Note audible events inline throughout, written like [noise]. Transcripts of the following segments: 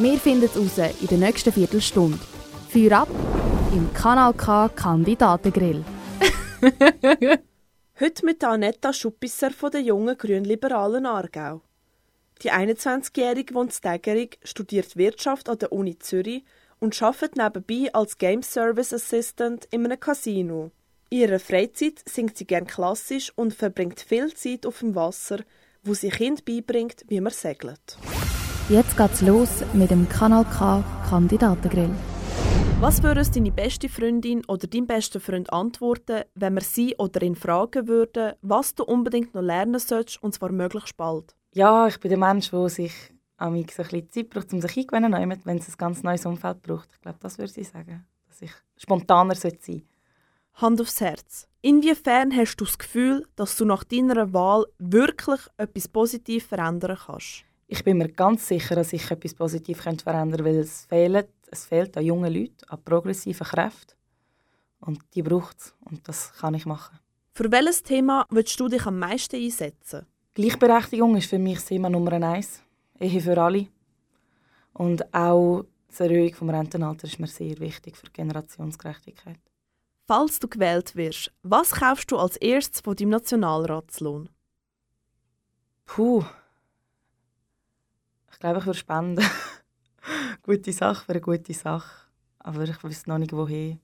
Wir finden es raus in der nächsten Viertelstunde. Feuer ab im Kanal K Kandidatengrill. [laughs] Heute mit Annetta Schuppisser von der jungen Grünliberalen Aargau. Die 21-Jährige wohnt in Tägerig, studiert Wirtschaft an der Uni Zürich und arbeitet nebenbei als Game Service Assistant in einem Casino. In ihrer Freizeit singt sie gern klassisch und verbringt viel Zeit auf dem Wasser, wo sie Kind beibringt, wie man segelt. Jetzt geht's los mit dem Kanal K Kandidatengrill. Was würde es deine beste Freundin oder dein bester Freund antworten, wenn wir sie oder ihn fragen würden, was du unbedingt noch lernen sollst, und zwar möglichst bald? Ja, ich bin der Mensch, der sich an mich ein bisschen Zeit braucht, um sich eingewöhnen, wenn es ein ganz neues Umfeld braucht. Ich glaube, das würde ich sagen, dass ich spontaner sein sollte. Hand aufs Herz. Inwiefern hast du das Gefühl, dass du nach deiner Wahl wirklich etwas positiv verändern kannst? Ich bin mir ganz sicher, dass ich etwas positiv verändern könnte, weil es fehlt, es fehlt an jungen Leuten, an progressiven Kräften. Und die braucht es. Und das kann ich machen. Für welches Thema willst du dich am meisten einsetzen? Gleichberechtigung ist für mich das Thema Nummer eins. Ehe für alle. Und auch die Erhöhung des Rentenalters ist mir sehr wichtig für die Generationsgerechtigkeit. Falls du gewählt wirst, was kaufst du als erstes von deinem Nationalratslohn? Puh. Ich glaube, ich würde spenden. [laughs] gute Sache für eine gute Sache. Aber ich weiß noch nicht, woher.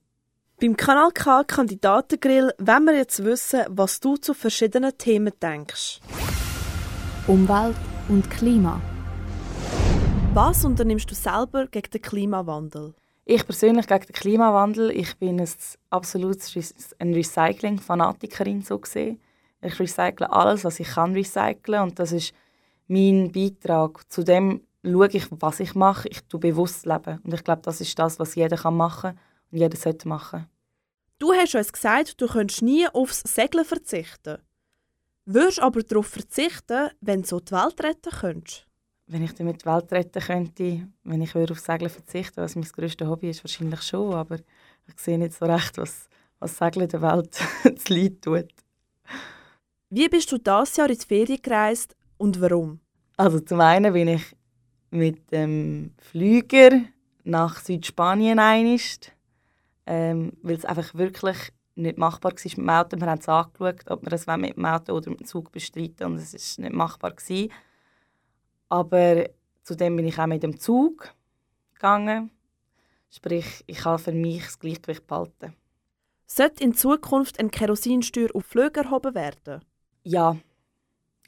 Beim Kanal K Kandidatengrill wollen wir jetzt wissen, was du zu verschiedenen Themen denkst. Umwelt und Klima. Was unternimmst du selber gegen den Klimawandel? Ich persönlich gegen den Klimawandel. Ich bin ein absolutes ein Recycling-Fanatikerin so gesehen. Ich recycle alles, was ich kann recyceln und das ist mein Beitrag. Zu dem schaue ich, was ich mache. Ich tue bewusst leben und ich glaube, das ist das, was jeder machen kann und jeder sollte machen. Du hast uns gesagt, du könntest nie aufs Segeln verzichten. Würdest aber darauf verzichten, wenn du so die Welt retten könntest? Wenn ich damit die Welt retten könnte, wenn ich auf Segeln verzichten was mein grösstes Hobby ist, wahrscheinlich schon, aber ich sehe nicht so recht, was, was Segeln der Welt [laughs] zu Leid tut. Wie bist du dieses Jahr in die Ferien gereist und warum? Also zum einen bin ich mit dem Flüger nach Südspanien einist, ähm, weil es einfach wirklich nicht machbar war mit dem Auto. Wir haben es angeschaut, ob wir es mit dem Auto oder mit dem Zug bestreiten und es ist nicht machbar gewesen. Aber zudem bin ich auch mit dem Zug gegangen. Sprich, ich habe für mich das Gleichgewicht behalten. Sollte in Zukunft eine Kerosinsteuer auf Flüge erhoben werden? Ja,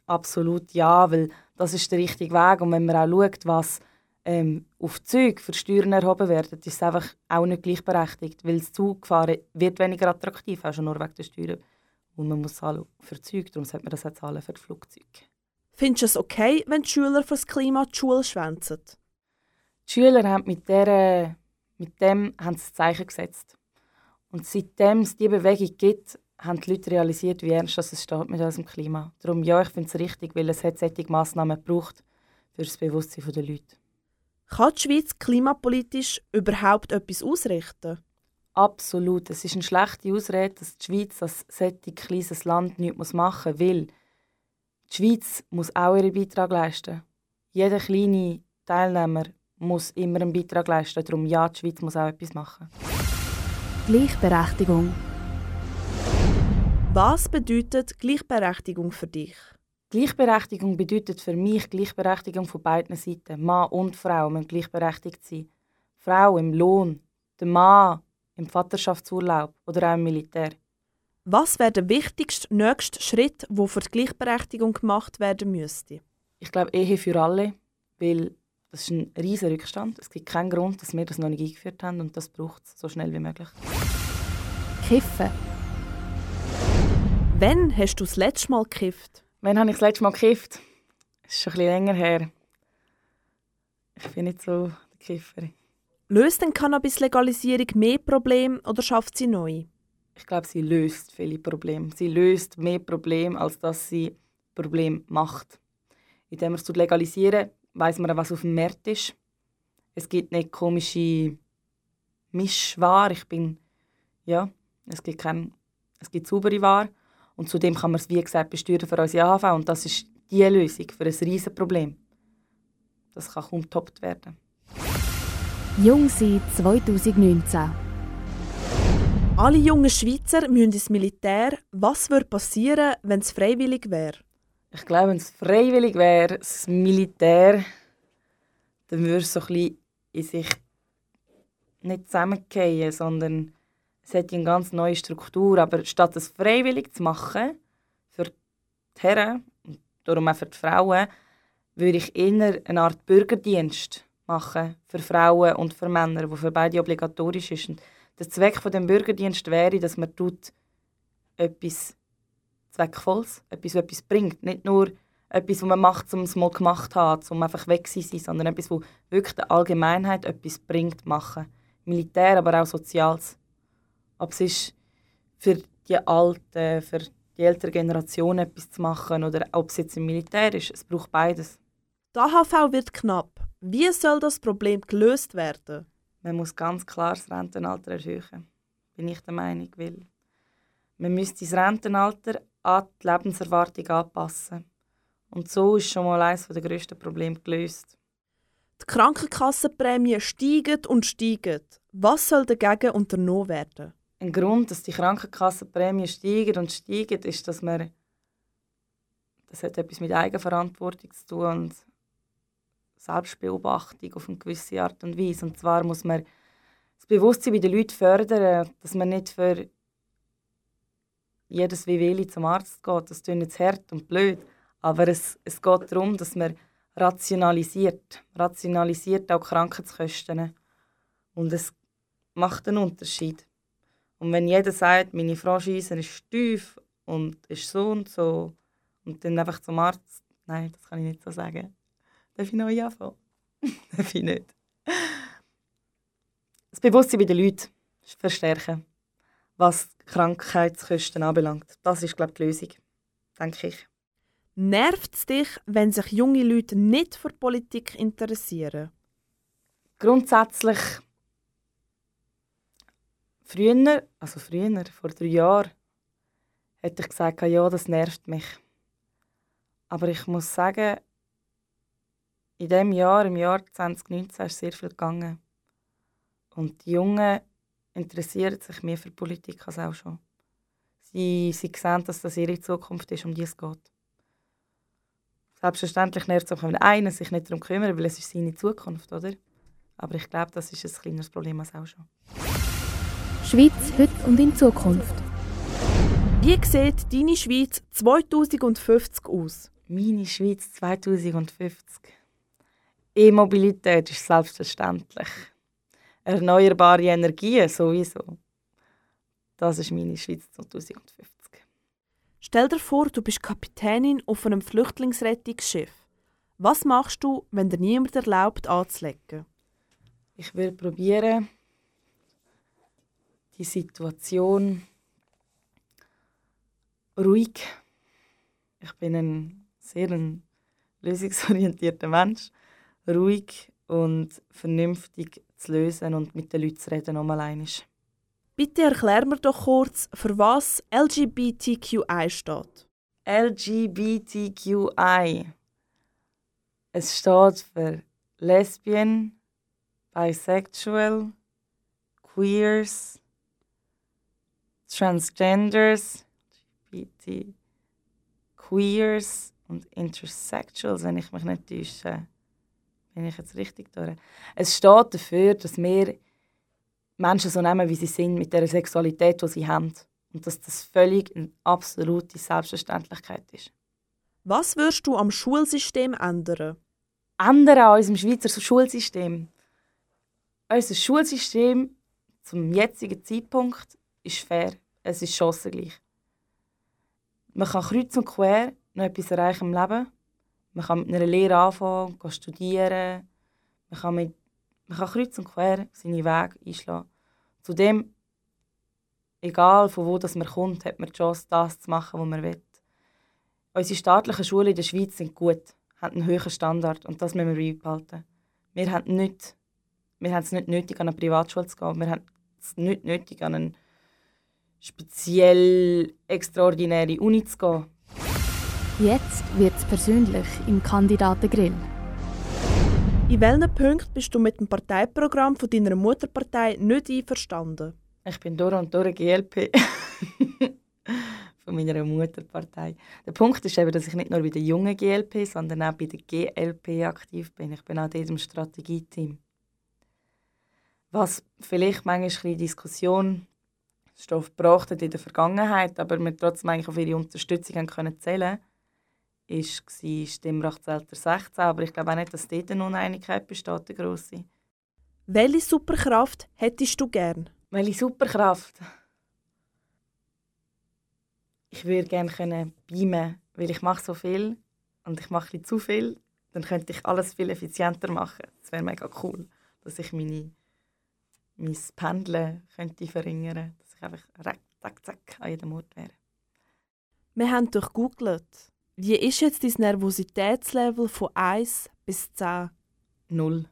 absolut ja, weil das ist der richtige Weg. Und wenn man auch schaut, was ähm, auf Züge für Steuern erhoben werden, ist es einfach auch nicht gleichberechtigt, weil das Zugfahren wird weniger attraktiv, auch schon nur wegen der Steuern. Und man muss zahlen für Züge, darum sollte man das auch zahlen für die Flugzeuge. Findest du es okay, wenn die Schüler für das Klima die Schule schwänzen? Die Schüler haben mit, der, mit dem haben sie Zeichen gesetzt. Und seitdem es diese Bewegung gibt, haben die Leute realisiert, wie ernst es steht mit unserem Klima. Darum ja, ich finde es richtig, weil es hat solche Massnahmen gebraucht für das Bewusstsein der Leute. Kann die Schweiz klimapolitisch überhaupt etwas ausrichten? Absolut. Es ist eine schlechte Ausrede, dass die Schweiz als solches kleines Land nichts machen muss, weil die Schweiz muss auch ihren Beitrag leisten. Jeder kleine Teilnehmer muss immer einen Beitrag leisten. Darum ja, die Schweiz muss auch etwas machen. Gleichberechtigung. Was bedeutet Gleichberechtigung für dich? Gleichberechtigung bedeutet für mich Gleichberechtigung von beiden Seiten. Mann und Frau müssen gleichberechtigt sein. Frau im Lohn, der Mann im Vaterschaftsurlaub oder auch im Militär. Was wäre der wichtigste nächste Schritt, der für die Gleichberechtigung gemacht werden müsste? Ich glaube Ehe für alle, weil das ist ein riesiger Rückstand. Es gibt keinen Grund, dass wir das noch nicht eingeführt haben und das braucht es so schnell wie möglich. Kiffen. Wann hast du das letzte Mal gekifft? Wann habe ich das letzte Mal gekifft? Das ist schon ein bisschen länger her. Ich bin nicht so der Kiffer. Löst denn Cannabis-Legalisierung mehr Probleme oder schafft sie neu? Ich glaube, sie löst viele Probleme. Sie löst mehr Probleme, als dass sie Probleme macht. Indem man es legalisieren, weiß man, was auf dem Markt ist. Es gibt nicht komische Mischware. Ich bin ja, es gibt kein, es gibt saubere Ware und zudem kann man es wie gesagt besteuern für unsere AHV und das ist die Lösung für ein riesen Problem. Das kann kaum getoppt werden. Jung sein 2019. Alle jungen Schweizer müssen ins Militär. Was würde passieren, wenn es freiwillig wäre? Ich glaube, wenn es freiwillig wäre, das Militär, dann würde es so ein bisschen in sich nicht zusammengehen, sondern es hat eine ganz neue Struktur. Aber statt es freiwillig zu machen, für die Herren und darum auch für die Frauen, würde ich eher eine Art Bürgerdienst machen für Frauen und für Männer, der für beide obligatorisch ist. Und der Zweck von dem Bürgerdienst wäre, dass man tut etwas Zweckvolles, etwas, was etwas bringt. Nicht nur etwas, was man macht, um es mal gemacht zu haben, um einfach weg zu sein, sondern etwas, was wirklich der Allgemeinheit etwas bringt, machen. Militär, aber auch Soziales. Ob es ist für die Alten, für die ältere Generation etwas zu machen oder ob es jetzt im Militär ist. Es braucht beides. Die AHV wird knapp. Wie soll das Problem gelöst werden? Man muss ganz klar das Rentenalter erhöhen. Bin ich der Meinung, weil man müsste das Rentenalter an die Lebenserwartung anpassen. Und so ist schon mal eines der grössten Probleme gelöst. Die Krankenkassenprämien steigen und steigen. Was soll dagegen unternommen werden? Ein Grund, dass die Krankenkassenprämien steigen und steigen, ist, dass man das hat etwas mit Eigenverantwortung zu tun und Selbstbeobachtung auf eine gewisse Art und Weise. Und zwar muss man das Bewusstsein bei den Leuten fördern, dass man nicht für jedes Wehwehli zum Arzt geht. Das klingt jetzt hart und blöd, aber es, es geht darum, dass man rationalisiert. Rationalisiert auch Krankheitskosten. Und es macht einen Unterschied. Und wenn jeder sagt, meine Franchise ist tief und ist so und so, und dann einfach zum Arzt, nein, das kann ich nicht so sagen. Darf ich noch anfangen? [laughs] Darf ich nicht. Das Bewusstsein bei den Leuten verstärken, was Krankheitskosten anbelangt. Das ist, glaube ich, die Lösung, denke ich. Nervt es dich, wenn sich junge Leute nicht für Politik interessieren? Grundsätzlich früher, also früher, vor drei Jahren, hätte ich gesagt, ja, das nervt mich. Aber ich muss sagen, in diesem Jahr, im Jahr 2019, ist sehr viel gegangen. Und die Jungen interessieren sich mehr für Politik als auch schon. Sie, sie sehen, dass das ihre Zukunft ist, um die es geht. Selbstverständlich nervt es auch, wenn einer sich nicht darum kümmert, weil es ist seine Zukunft, oder? Aber ich glaube, das ist ein kleineres Problem als auch schon. Schweiz heute und in Zukunft. Wie sieht deine Schweiz 2050 aus? Meine Schweiz 2050. E-Mobilität ist selbstverständlich. Erneuerbare Energien sowieso. Das ist meine Schweiz 2050. Stell dir vor, du bist Kapitänin auf einem Flüchtlingsrettungsschiff. Was machst du, wenn dir niemand erlaubt, anzulegen? Ich will probieren, die Situation ruhig. Ich bin ein sehr ein lösungsorientierter Mensch ruhig und vernünftig zu lösen und mit den Leuten zu reden, um allein ist. Bitte erklär mir doch kurz, für was LGBTQI steht. LGBTQI. Es steht für Lesbian, Bisexual, Queers, Transgenders, LGBT, Queers und Intersexuals, wenn ich mich nicht täusche bin ich jetzt richtig durch. Es steht dafür, dass wir Menschen so nehmen, wie sie sind, mit der Sexualität, die sie haben. Und dass das völlig eine absolute Selbstverständlichkeit ist. Was würdest du am Schulsystem ändern? Ändern an unserem Schweizer Schulsystem? Unser Schulsystem zum jetzigen Zeitpunkt ist fair. Es ist chancengleich. Man kann kreuz und quer noch etwas erreichen im Leben. Man kann mit einer Lehre anfangen, studieren. Man kann mit Man kann kreuz und quer seine Wege einschlagen. Zudem, egal von wo das man kommt, hat man die Chance, das zu machen, was man will. Unsere staatlichen Schulen in der Schweiz sind gut, haben einen hohen Standard und das müssen wir beibehalten. Wir haben, nicht, wir haben es nicht nötig, an eine Privatschule zu gehen. Wir haben es nicht nötig, an eine speziell extraordinäre Uni zu gehen. Jetzt wird es persönlich im Kandidatengrill. In welchen Punkten bist du mit dem Parteiprogramm von deiner Mutterpartei nicht einverstanden? Ich bin durch und durch GLP. [laughs] von meiner Mutterpartei. Der Punkt ist eben, dass ich nicht nur bei der jungen GLP, sondern auch bei der GLP aktiv bin. Ich bin auch in diesem Strategieteam. Was vielleicht manchmal ein Diskussion Stoff gebracht hat in der Vergangenheit, aber wir trotzdem eigentlich auf ihre Unterstützung haben können zählen war Stimmrechtsalter 16. Aber ich glaube auch nicht, dass dort eine Uneinigkeit besteht, eine grosse. Welche Superkraft hättest du gern? Welche Superkraft? Ich würde gerne können beamen, weil ich mache so viel und ich mache zu viel. Dann könnte ich alles viel effizienter machen. Das wäre mega cool, dass ich meine, mein Pendeln könnte verringern dass ich einfach zack, zack an jedem Ort wäre. Wir haben durchgoogelt. Wie ist jetzt dein Nervositätslevel von 1 bis 10? Null.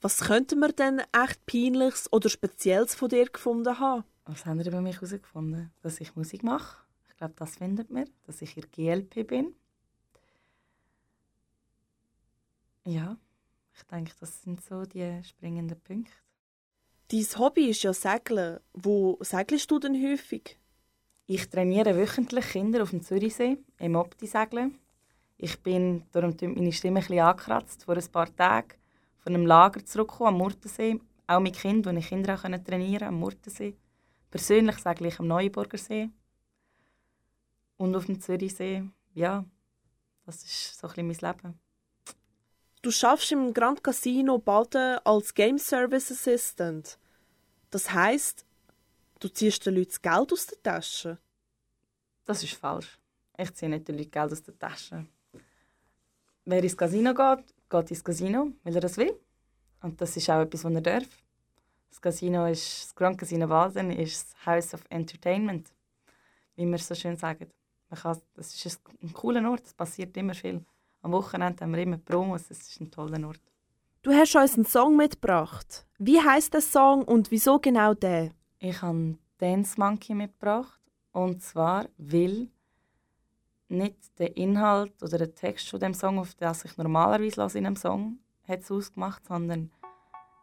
Was könnte man denn echt Peinliches oder Spezielles von dir gefunden haben? Was haben Sie über mich herausgefunden? Dass ich Musik mache. Ich glaube, das findet man. Dass ich in GLP bin. Ja, ich denke, das sind so die springenden Punkte. Dein Hobby ist ja Segeln. Wo segelst du denn häufig? Ich trainiere wöchentlich Kinder auf dem Zürichsee, im Opti-Segeln. Ich bin, darum tut meine Stimme ein bisschen angekratzt, vor ein paar Tagen von einem Lager zurückgekommen am Murtensee. Auch mit Kindern, wo ich Kinder auch trainieren konnte, am Murtensee. Persönlich segle ich am Neuburger See. Und auf dem Zürichsee, ja, das ist so ein bisschen mein Leben. Du schaffst im Grand Casino Baden als Game Service Assistant. Das heißt, du ziehst den Leuten das Geld aus der Tasche. Das ist falsch. Ich ziehe nicht den Leuten Geld aus der Tasche. Wer ins Casino geht, geht ins Casino, weil er das will. Und das ist auch etwas, was er darf. Das Casino ist, das Grand Casino Baden ist das House of Entertainment, wie wir so schön sagen. Man kann, das ist ein cooler Ort, es passiert immer viel. Am Wochenende haben wir immer Promos, es ist ein toller Ort. Du hast uns einen Song mitgebracht. Wie heißt der Song und wieso genau der? Ich habe Dance Monkey mitgebracht. Und zwar, weil nicht der Inhalt oder der Text von dem Song, auf das ich normalerweise in einem Song hat es ausgemacht, sondern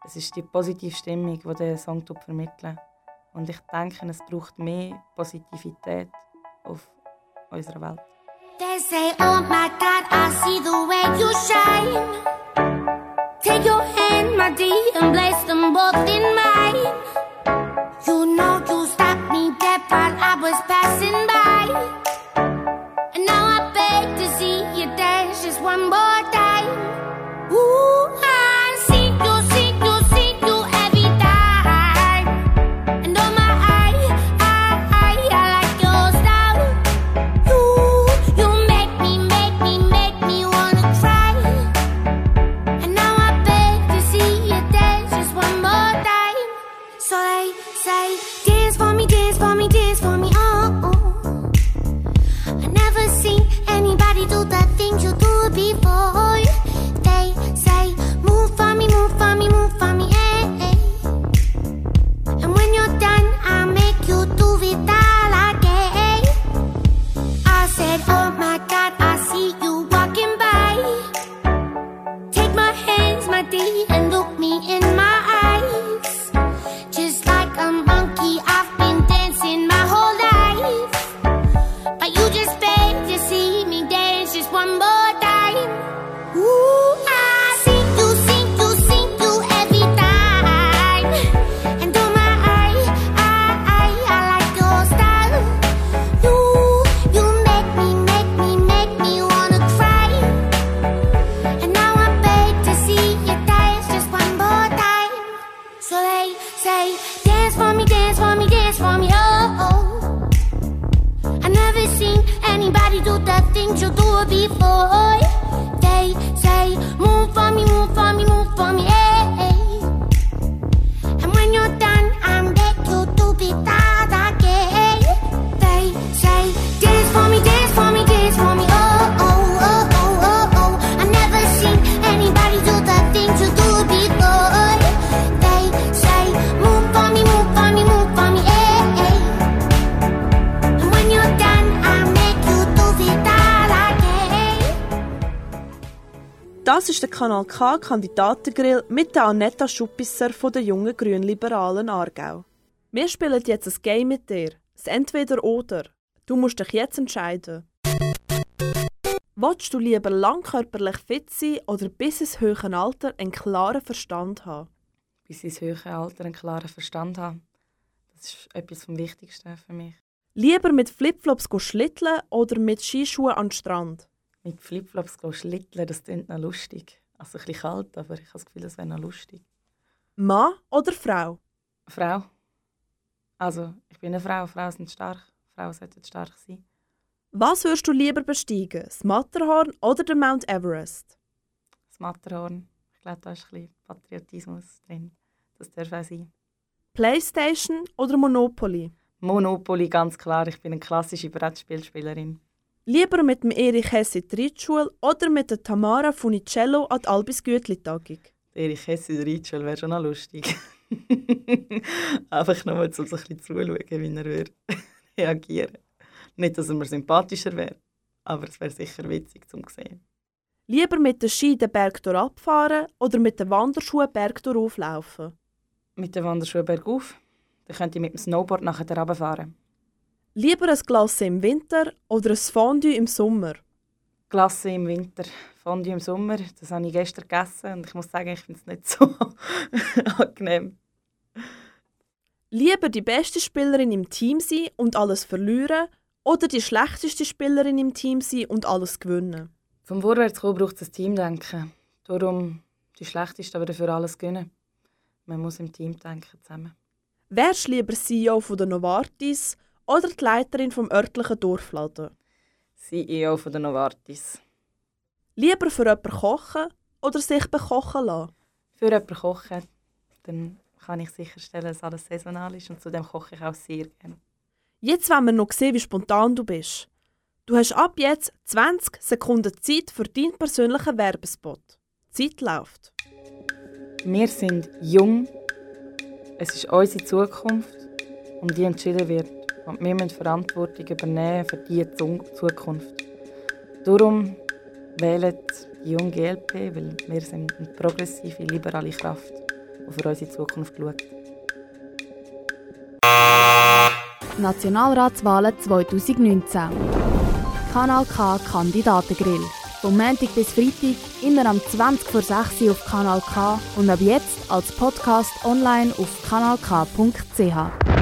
es ist die positive Stimmung, die der Song vermittelt. Und ich denke, es braucht mehr Positivität auf unserer Welt. They say, oh my God, I see the way you shine. boy Kanal K Kandidatengrill mit der Annetta Schuppisser von der jungen Grünliberalen Aargau. Wir spielen jetzt ein Game mit dir. Das Entweder-Oder. Du musst dich jetzt entscheiden. Willst du lieber langkörperlich fit sein oder bis ins höhere Alter einen klaren Verstand haben? Bis ins höhere Alter einen klaren Verstand haben. Das ist etwas vom Wichtigsten für mich. Lieber mit Flipflops go schlitteln oder mit Skischuhen an den Strand? Mit Flipflops schlitteln, das klingt noch lustig. Also ein bisschen kalt, aber ich habe das Gefühl, das wäre noch lustig. Mann oder Frau? Frau. Also, ich bin eine Frau. Frauen sind stark. Frauen sollten stark sein. Was würdest du lieber besteigen? Das Matterhorn oder den Mount Everest? Das Matterhorn. Ich glaube, da ist ein bisschen Patriotismus drin. Das darf auch sein. Playstation oder Monopoly? Monopoly, ganz klar. Ich bin eine klassische Brettspielspielerin. Lieber mit dem Erich Hesse in die Reitschule oder mit der Tamara Funicello an die Albis Gütli-Tagung? Erich Hesse in der Reitschule wäre schon noch lustig. [laughs] Einfach nur, um so ein bisschen zuzuschauen, wie er würde [laughs] reagieren Nicht, dass er mir sympathischer wäre, aber es wäre sicher witzig zum sehen. Lieber mit den Ski den Berg abfahren oder mit den Wanderschuhen Berg auflaufen? Mit den Wanderschuhen bergauf. Dann könnte ich mit dem Snowboard nachher runterfahren. Lieber ein Glasse im Winter oder ein Fondue im Sommer? Glasse im Winter, Fondue im Sommer. Das habe ich gestern gegessen und ich muss sagen, ich finde es nicht so [laughs] angenehm. Lieber die beste Spielerin im Team sein und alles verlieren oder die schlechteste Spielerin im Team sein und alles gewinnen? Vom Vorwärtskommen braucht es ein Teamdenken. Darum die schlechteste, aber dafür alles gewinnen. Man muss im Team denken zusammen. Wärst du lieber CEO von der Novartis oder die Leiterin vom örtlichen Dorfladen? CEO von der Novartis. Lieber für jemanden kochen oder sich bekochen lassen? Für jemanden kochen. Dann kann ich sicherstellen, dass alles saisonal ist und zudem koche ich auch sehr gerne. Jetzt wollen wir noch sehen, wie spontan du bist. Du hast ab jetzt 20 Sekunden Zeit für deinen persönlichen Werbespot. Die Zeit läuft. Wir sind jung. Es ist unsere Zukunft, um die entschieden wird. Und wir müssen Verantwortung übernehmen für diese Zukunft. Darum wählt die junge GLP, weil wir sind eine progressive, liberale Kraft die für unsere Zukunft schaut. Nationalratswahlen 2019. Kanal K Kandidatengrill. Vom Montag bis Freitag immer am 20 vor 6 Uhr auf Kanal K und ab jetzt als Podcast online auf kanalk.ch.